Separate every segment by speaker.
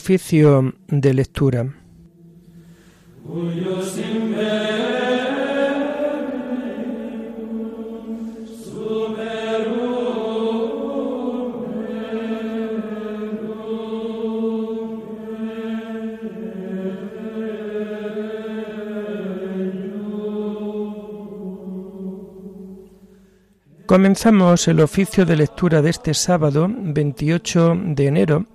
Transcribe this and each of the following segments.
Speaker 1: Oficio de lectura. Comenzamos el oficio de lectura de este sábado 28 de enero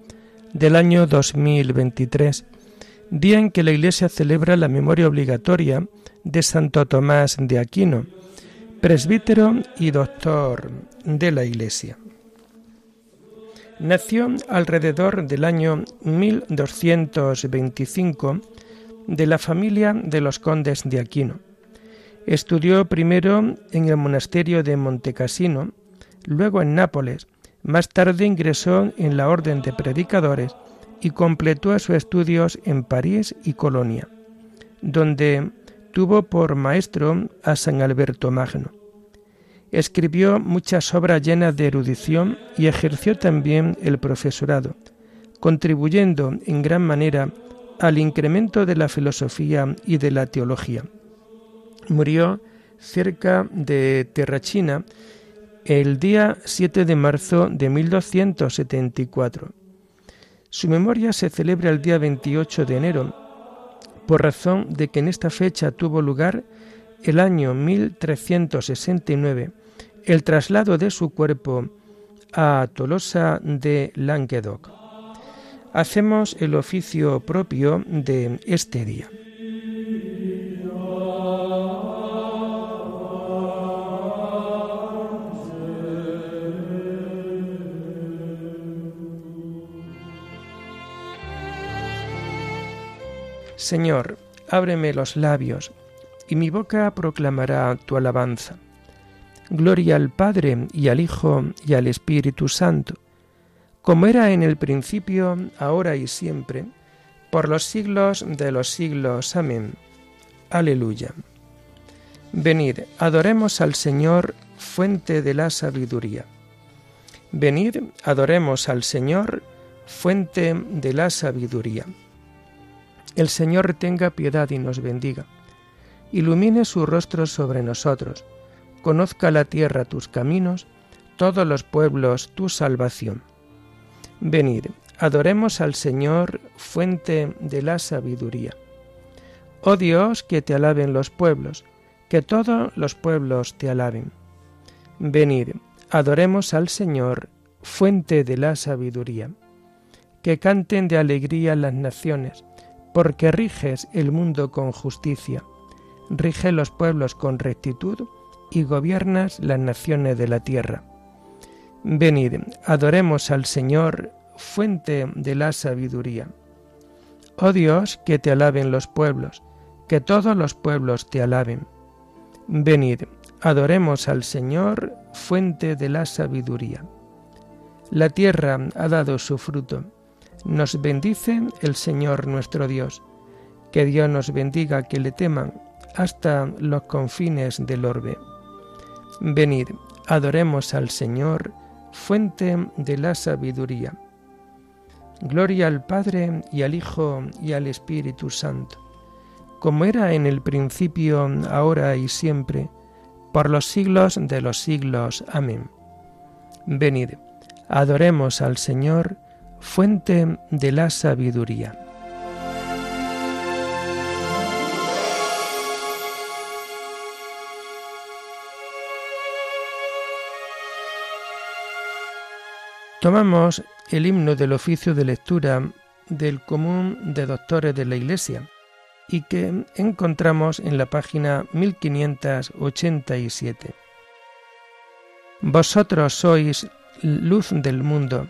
Speaker 1: del año 2023, día en que la Iglesia celebra la memoria obligatoria de Santo Tomás de Aquino, presbítero y doctor de la Iglesia. Nació alrededor del año 1225 de la familia de los condes de Aquino Estudió primero en el monasterio de Montecassino, luego en Nápoles. Más tarde ingresó en la Orden de Predicadores y completó sus estudios en París y Colonia, donde tuvo por maestro a San Alberto Magno. Escribió muchas obras llenas de erudición y ejerció también el profesorado, contribuyendo en gran manera al incremento de la filosofía y de la teología murió cerca de Terrachina el día 7 de marzo de 1274. Su memoria se celebra el día 28 de enero, por razón de que en esta fecha tuvo lugar el año 1369 el traslado de su cuerpo a Tolosa de Languedoc. Hacemos el oficio propio de este día. Señor, ábreme los labios, y mi boca proclamará tu alabanza. Gloria al Padre y al Hijo y al Espíritu Santo, como era en el principio, ahora y siempre, por los siglos de los siglos. Amén. Aleluya. Venid, adoremos al Señor, fuente de la sabiduría. Venid, adoremos al Señor, fuente de la sabiduría. El Señor tenga piedad y nos bendiga. Ilumine su rostro sobre nosotros. Conozca la tierra tus caminos, todos los pueblos tu salvación. Venid, adoremos al Señor, fuente de la sabiduría. Oh Dios, que te alaben los pueblos, que todos los pueblos te alaben. Venid, adoremos al Señor, fuente de la sabiduría. Que canten de alegría las naciones, porque riges el mundo con justicia, rige los pueblos con rectitud y gobiernas las naciones de la tierra. Venid, adoremos al Señor, fuente de la sabiduría. Oh Dios, que te alaben los pueblos, que todos los pueblos te alaben. Venid, adoremos al Señor, fuente de la sabiduría. La tierra ha dado su fruto nos bendice el Señor nuestro Dios. Que Dios nos bendiga, que le teman hasta los confines del orbe. Venid, adoremos al Señor, fuente de la sabiduría. Gloria al Padre y al Hijo y al Espíritu Santo, como era en el principio, ahora y siempre, por los siglos de los siglos. Amén. Venid, adoremos al Señor, fuente de la sabiduría. Tomamos el himno del oficio de lectura del común de doctores de la Iglesia y que encontramos en la página 1587. Vosotros sois luz del mundo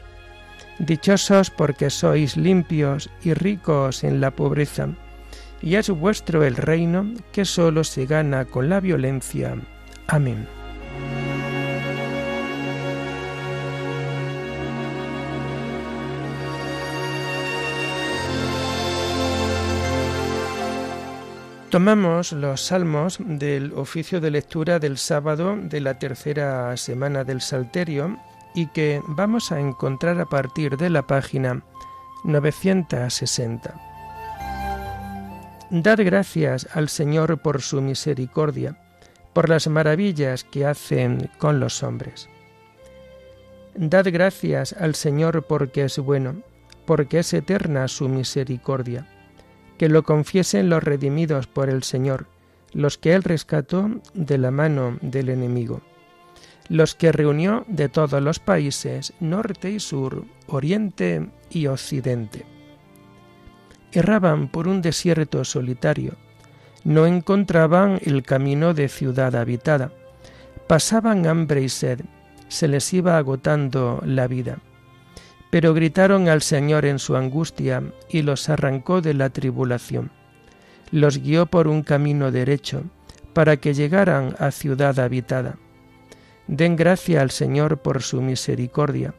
Speaker 1: Dichosos porque sois limpios y ricos en la pobreza, y es vuestro el reino que solo se gana con la violencia. Amén. Tomamos los salmos del oficio de lectura del sábado de la tercera semana del Salterio y que vamos a encontrar a partir de la página 960. Dad gracias al Señor por su misericordia, por las maravillas que hacen con los hombres. Dad gracias al Señor porque es bueno, porque es eterna su misericordia. Que lo confiesen los redimidos por el Señor, los que Él rescató de la mano del enemigo, los que reunió de todos los países, norte y sur, oriente y occidente erraban por un desierto solitario, no encontraban el camino de ciudad habitada, pasaban hambre y sed, se les iba agotando la vida. Pero gritaron al Señor en su angustia y los arrancó de la tribulación. Los guió por un camino derecho, para que llegaran a ciudad habitada. Den gracia al Señor por su misericordia,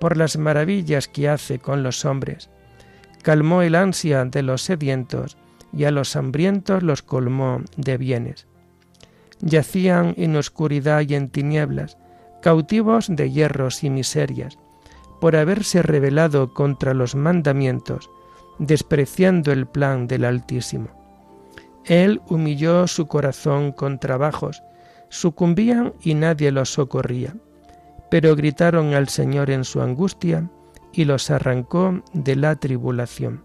Speaker 1: por las maravillas que hace con los hombres calmó el ansia de los sedientos y a los hambrientos los colmó de bienes. Yacían en oscuridad y en tinieblas, cautivos de hierros y miserias, por haberse rebelado contra los mandamientos, despreciando el plan del Altísimo. Él humilló su corazón con trabajos, sucumbían y nadie los socorría, pero gritaron al Señor en su angustia, y los arrancó de la tribulación.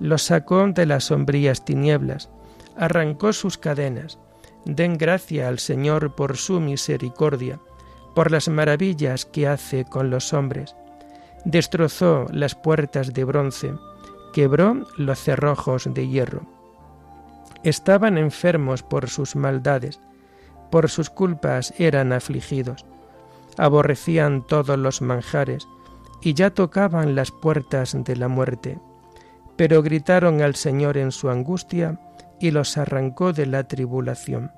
Speaker 1: Los sacó de las sombrías tinieblas, arrancó sus cadenas. Den gracia al Señor por su misericordia, por las maravillas que hace con los hombres. Destrozó las puertas de bronce, quebró los cerrojos de hierro. Estaban enfermos por sus maldades, por sus culpas eran afligidos. Aborrecían todos los manjares, y ya tocaban las puertas de la muerte, pero gritaron al Señor en su angustia y los arrancó de la tribulación.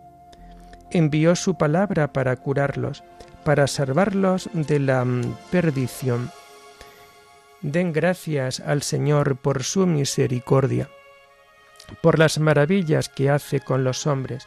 Speaker 1: Envió su palabra para curarlos, para salvarlos de la mm, perdición. Den gracias al Señor por su misericordia, por las maravillas que hace con los hombres.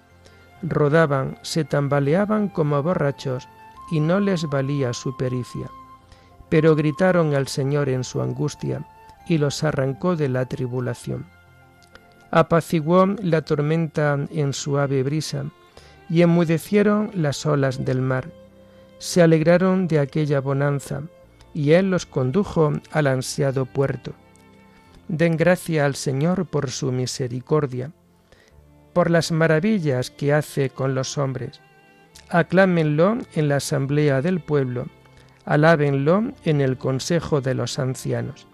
Speaker 1: rodaban, se tambaleaban como borrachos, y no les valía su pericia. Pero gritaron al Señor en su angustia, y los arrancó de la tribulación. Apaciguó la tormenta en suave brisa, y enmudecieron las olas del mar. Se alegraron de aquella bonanza, y Él los condujo al ansiado puerto. Den gracia al Señor por su misericordia por las maravillas que hace con los hombres. Aclámenlo en la asamblea del pueblo, alábenlo en el consejo de los ancianos.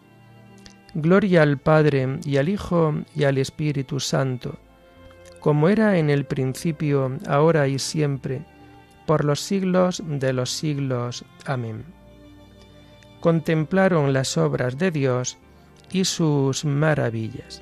Speaker 1: Gloria al Padre y al Hijo y al Espíritu Santo, como era en el principio, ahora y siempre, por los siglos de los siglos. Amén. Contemplaron las obras de Dios y sus maravillas.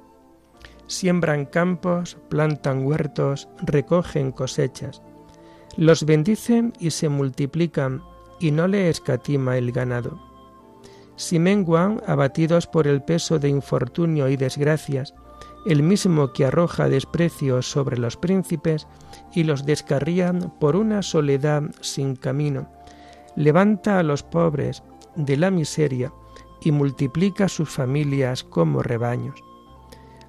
Speaker 1: siembran campos, plantan huertos, recogen cosechas. Los bendicen y se multiplican, y no le escatima el ganado. Si menguan, abatidos por el peso de infortunio y desgracias, el mismo que arroja desprecio sobre los príncipes y los descarrían por una soledad sin camino, levanta a los pobres de la miseria y multiplica sus familias como rebaños.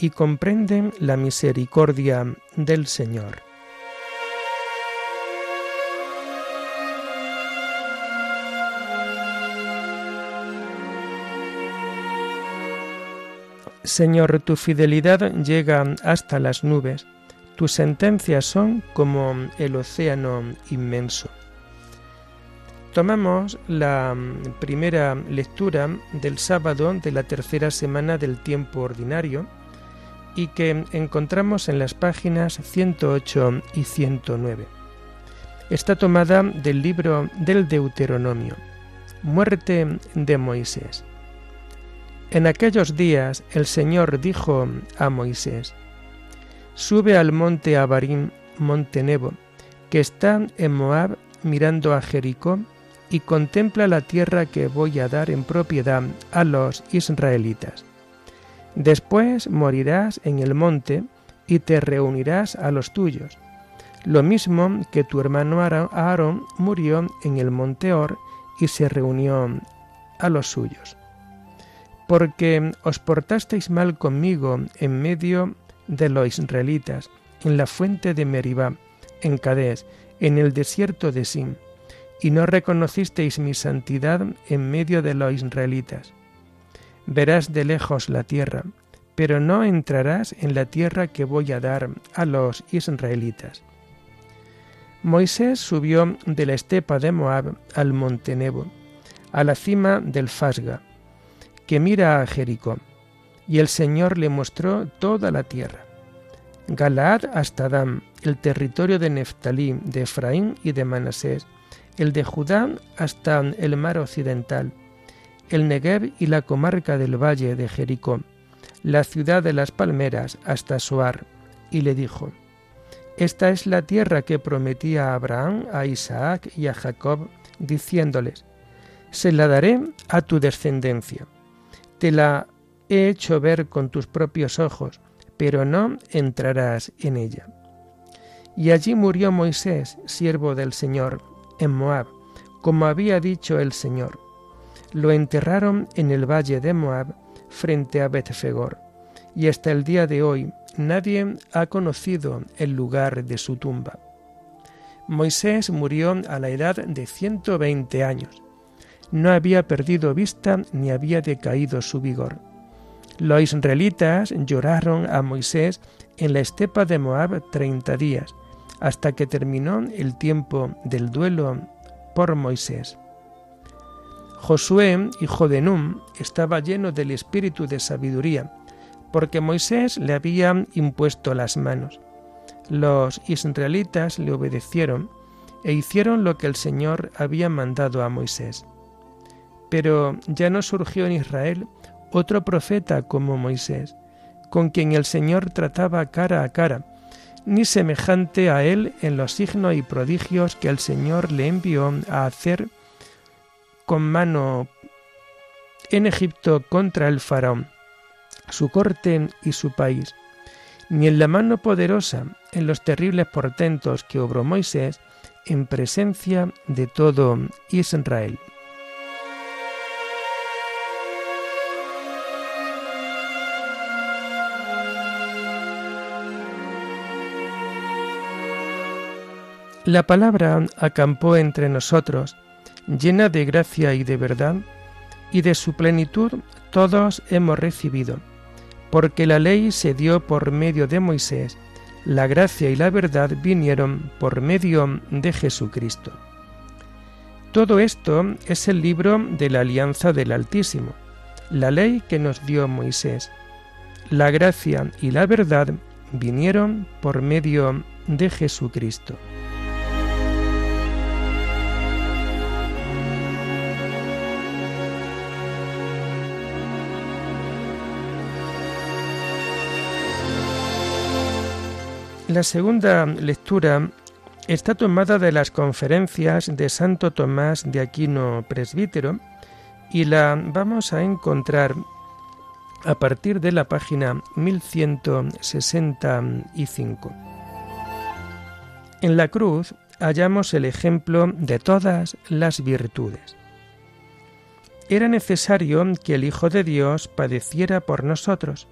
Speaker 1: y comprenden la misericordia del Señor. Señor, tu fidelidad llega hasta las nubes, tus sentencias son como el océano inmenso. Tomamos la primera lectura del sábado de la tercera semana del tiempo ordinario, y que encontramos en las páginas 108 y 109. Está tomada del libro del Deuteronomio, Muerte de Moisés. En aquellos días el Señor dijo a Moisés, Sube al monte Abarim, monte Nebo, que está en Moab mirando a Jericó, y contempla la tierra que voy a dar en propiedad a los israelitas Después morirás en el monte y te reunirás a los tuyos. Lo mismo que tu hermano Aarón murió en el monte Or y se reunió a los suyos. Porque os portasteis mal conmigo en medio de los israelitas, en la fuente de Meribá, en Cadés, en el desierto de Sin, y no reconocisteis mi santidad en medio de los israelitas verás de lejos la tierra, pero no entrarás en la tierra que voy a dar a los israelitas. Moisés subió de la estepa de Moab al monte Nebo, a la cima del Fasga, que mira a Jericó, y el Señor le mostró toda la tierra. Galaad hasta Dan, el territorio de Neftalí, de Efraín y de Manasés, el de Judá hasta el mar occidental, el Negev y la comarca del valle de Jericó, la ciudad de las palmeras hasta Soar, y le dijo, Esta es la tierra que prometí a Abraham, a Isaac y a Jacob, diciéndoles, Se la daré a tu descendencia. Te la he hecho ver con tus propios ojos, pero no entrarás en ella. Y allí murió Moisés, siervo del Señor, en Moab, como había dicho el Señor lo enterraron en el valle de Moab frente a Betfegor, y hasta el día de hoy nadie ha conocido el lugar de su tumba. Moisés murió a la edad de 120 años. No había perdido vista ni había decaído su vigor. Los israelitas lloraron a Moisés en la estepa de Moab treinta días, hasta que terminó el tiempo del duelo por Moisés. Josué, hijo de Num, estaba lleno del espíritu de sabiduría, porque Moisés le había impuesto las manos. Los israelitas le obedecieron e hicieron lo que el Señor había mandado a Moisés. Pero ya no surgió en Israel otro profeta como Moisés, con quien el Señor trataba cara a cara, ni semejante a él en los signos y prodigios que el Señor le envió a hacer con mano en Egipto contra el faraón, su corte y su país, ni en la mano poderosa en los terribles portentos que obró Moisés en presencia de todo Israel. La palabra acampó entre nosotros, llena de gracia y de verdad, y de su plenitud todos hemos recibido, porque la ley se dio por medio de Moisés, la gracia y la verdad vinieron por medio de Jesucristo. Todo esto es el libro de la alianza del Altísimo, la ley que nos dio Moisés. La gracia y la verdad vinieron por medio de Jesucristo. La segunda lectura está tomada de las conferencias de Santo Tomás de Aquino Presbítero y la vamos a encontrar a partir de la página 1165. En la cruz hallamos el ejemplo de todas las virtudes. Era necesario que el Hijo de Dios padeciera por nosotros,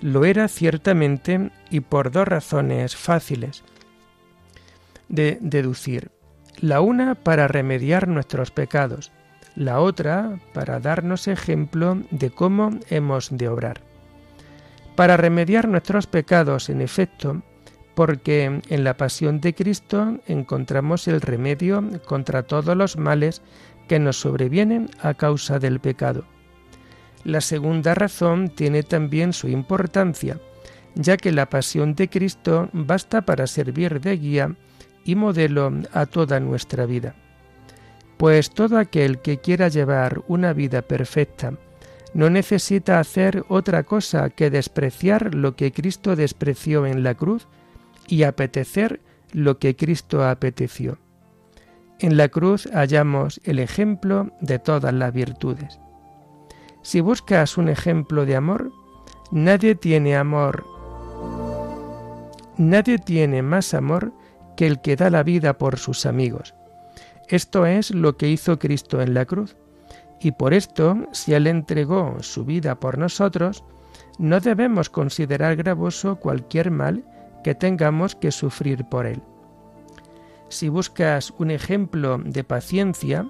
Speaker 1: lo era ciertamente y por dos razones fáciles de deducir. La una para remediar nuestros pecados, la otra para darnos ejemplo de cómo hemos de obrar. Para remediar nuestros pecados, en efecto, porque en la pasión de Cristo encontramos el remedio contra todos los males que nos sobrevienen a causa del pecado la segunda razón tiene también su importancia, ya que la pasión de Cristo basta para servir de guía y modelo a toda nuestra vida. Pues todo aquel que quiera llevar una vida perfecta no necesita hacer otra cosa que despreciar lo que Cristo despreció en la cruz y apetecer lo que Cristo apeteció. En la cruz hallamos el ejemplo de todas las virtudes. Si buscas un ejemplo de amor, nadie tiene amor. Nadie tiene más amor que el que da la vida por sus amigos. Esto es lo que hizo Cristo en la cruz. Y por esto, si Él entregó su vida por nosotros, no debemos considerar gravoso cualquier mal que tengamos que sufrir por Él. Si buscas un ejemplo de paciencia,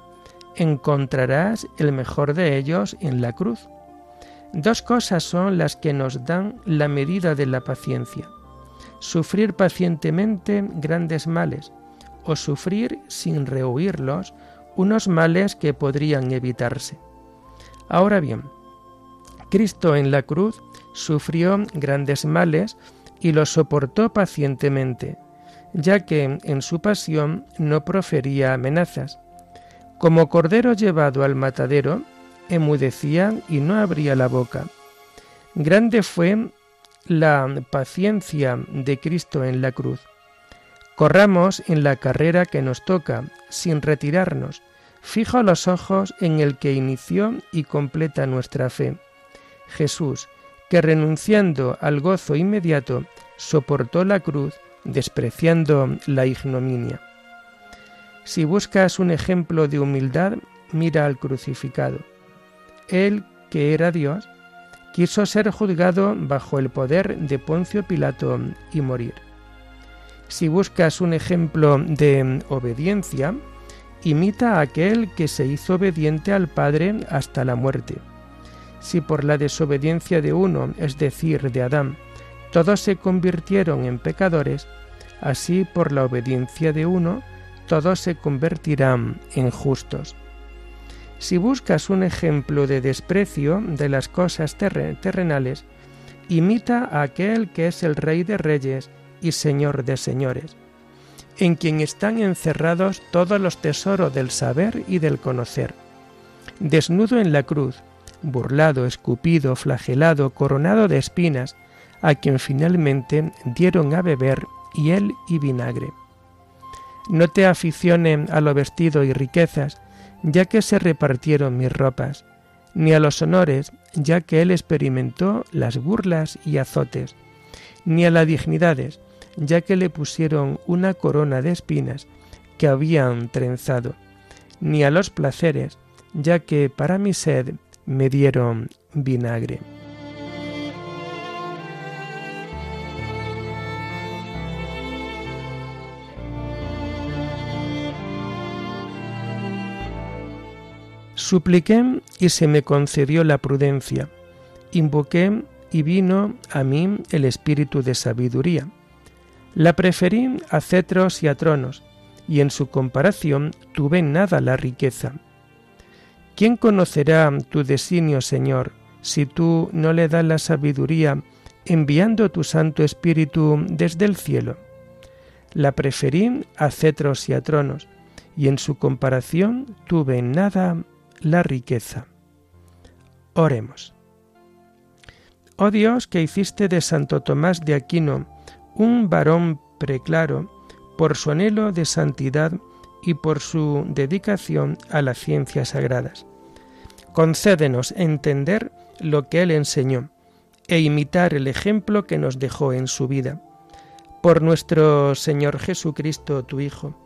Speaker 1: encontrarás el mejor de ellos en la cruz. Dos cosas son las que nos dan la medida de la paciencia. Sufrir pacientemente grandes males o sufrir sin rehuirlos unos males que podrían evitarse. Ahora bien, Cristo en la cruz sufrió grandes males y los soportó pacientemente, ya que en su pasión no profería amenazas, como cordero llevado al matadero, emudecía y no abría la boca. Grande fue la paciencia de Cristo en la cruz. Corramos en la carrera que nos toca, sin retirarnos, fijo los ojos en el que inició y completa nuestra fe. Jesús, que renunciando al gozo inmediato, soportó la cruz, despreciando la ignominia. Si buscas un ejemplo de humildad, mira al crucificado. Él, que era Dios, quiso ser juzgado bajo el poder de Poncio Pilato y morir. Si buscas un ejemplo de obediencia, imita a aquel que se hizo obediente al Padre hasta la muerte. Si por la desobediencia de uno, es decir, de Adán, todos se convirtieron en pecadores, así por la obediencia de uno, todos se convertirán en justos. Si buscas un ejemplo de desprecio de las cosas terrenales, imita a aquel que es el Rey de Reyes y Señor de Señores, en quien están encerrados todos los tesoros del saber y del conocer. Desnudo en la cruz, burlado, escupido, flagelado, coronado de espinas, a quien finalmente dieron a beber hiel y vinagre. No te aficione a lo vestido y riquezas, ya que se repartieron mis ropas, ni a los honores, ya que él experimentó las burlas y azotes, ni a las dignidades, ya que le pusieron una corona de espinas que habían trenzado, ni a los placeres, ya que para mi sed me dieron vinagre. Supliqué y se me concedió la prudencia. Invoqué y vino a mí el espíritu de sabiduría. La preferí a cetros y a tronos, y en su comparación tuve nada la riqueza. ¿Quién conocerá tu designio, Señor, si tú no le das la sabiduría enviando tu Santo Espíritu desde el cielo? La preferí a cetros y a tronos, y en su comparación tuve nada la riqueza. Oremos. Oh Dios, que hiciste de Santo Tomás de Aquino un varón preclaro por su anhelo de santidad y por su dedicación a las ciencias sagradas. Concédenos entender lo que él enseñó e imitar el ejemplo que nos dejó en su vida. Por nuestro Señor Jesucristo, tu Hijo,